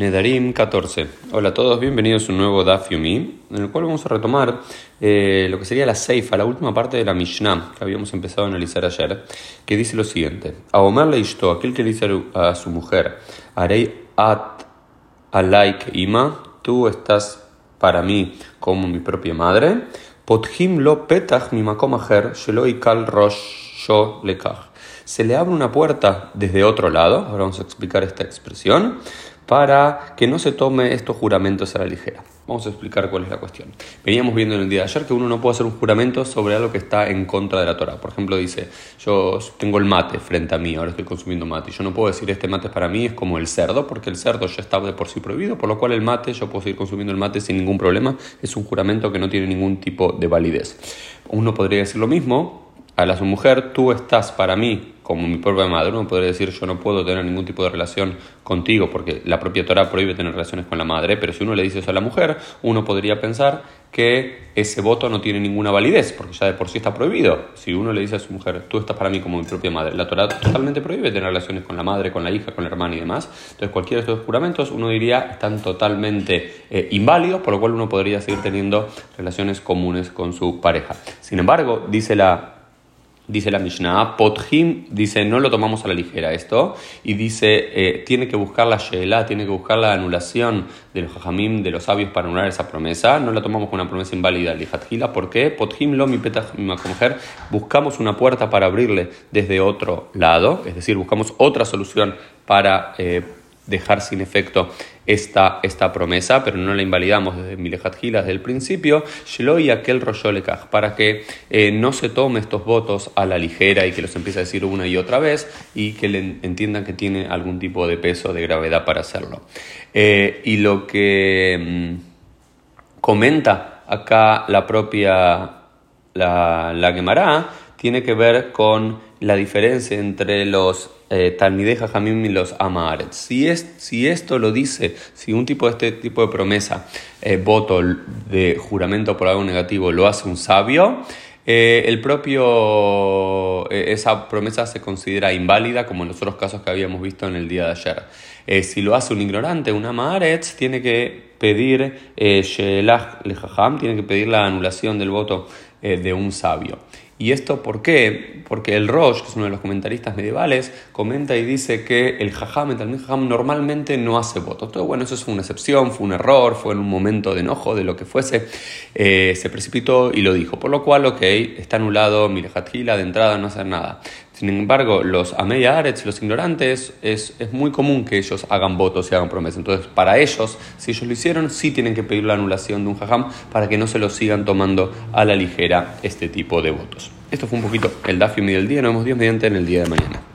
Nedarim 14. Hola a todos, bienvenidos a un nuevo Daf Yomi, en el cual vamos a retomar eh, lo que sería la Seifa, la última parte de la Mishnah que habíamos empezado a analizar ayer, que dice lo siguiente: A Omer le aquel que dice a su mujer, Arei at alaik ima, tú estás para mí como mi propia madre, Pothim lo petach mi makomacher, shelo ikal rosh sho lekach. Se le abre una puerta desde otro lado, ahora vamos a explicar esta expresión para que no se tome estos juramentos a la ligera. Vamos a explicar cuál es la cuestión. Veníamos viendo en el día de ayer que uno no puede hacer un juramento sobre algo que está en contra de la Torah. Por ejemplo, dice, yo tengo el mate frente a mí, ahora estoy consumiendo mate. Y yo no puedo decir este mate para mí es como el cerdo, porque el cerdo ya está de por sí prohibido, por lo cual el mate, yo puedo seguir consumiendo el mate sin ningún problema. Es un juramento que no tiene ningún tipo de validez. Uno podría decir lo mismo a su mujer, tú estás para mí como mi propia madre, uno podría decir yo no puedo tener ningún tipo de relación contigo porque la propia Torah prohíbe tener relaciones con la madre, pero si uno le dice eso a la mujer, uno podría pensar que ese voto no tiene ninguna validez porque ya de por sí está prohibido. Si uno le dice a su mujer, tú estás para mí como mi propia madre, la Torah totalmente prohíbe tener relaciones con la madre, con la hija, con la hermana y demás. Entonces cualquiera de estos juramentos uno diría están totalmente eh, inválidos, por lo cual uno podría seguir teniendo relaciones comunes con su pareja. Sin embargo, dice la dice la Mishnah, Pothim dice no lo tomamos a la ligera esto, y dice eh, tiene que buscar la Sheela, tiene que buscar la anulación de los Jajamim, de los sabios para anular esa promesa, no la tomamos con una promesa inválida, Lijatjila, ¿por qué? Pothim lo mi mujer, buscamos una puerta para abrirle desde otro lado, es decir, buscamos otra solución para... Eh, dejar sin efecto esta, esta promesa, pero no la invalidamos desde Milejat desde el principio, y aquel Royolekaj, para que eh, no se tome estos votos a la ligera y que los empiece a decir una y otra vez y que le entiendan que tiene algún tipo de peso, de gravedad para hacerlo. Eh, y lo que mm, comenta acá la propia la, la tiene que ver con la diferencia entre los eh, Talmidei y los Amaret. Si, es, si esto lo dice, si un tipo de este tipo de promesa, eh, voto de juramento por algo negativo, lo hace un sabio, eh, el propio, eh, esa promesa se considera inválida, como en los otros casos que habíamos visto en el día de ayer. Si lo hace un ignorante, un Amaretz, tiene que pedir Lejaham, tiene que pedir la anulación del voto de un sabio. ¿Y esto por qué? Porque el Rosh, que es uno de los comentaristas medievales, comenta y dice que el Jajam, el Talmud Jajam, normalmente no hace votos. Todo bueno, eso es una excepción, fue un error, fue en un momento de enojo, de lo que fuese, eh, se precipitó y lo dijo. Por lo cual, ok, está anulado Mirejatjila de entrada, no hacer nada. Sin embargo, los Ameya Aretz, los ignorantes, es, es, muy común que ellos hagan votos y hagan promesas. Entonces, para ellos, si ellos lo hicieron, sí tienen que pedir la anulación de un jajam para que no se lo sigan tomando a la ligera este tipo de votos. Esto fue un poquito el Dafim del día. Nos vemos Dios mediante en el día de mañana.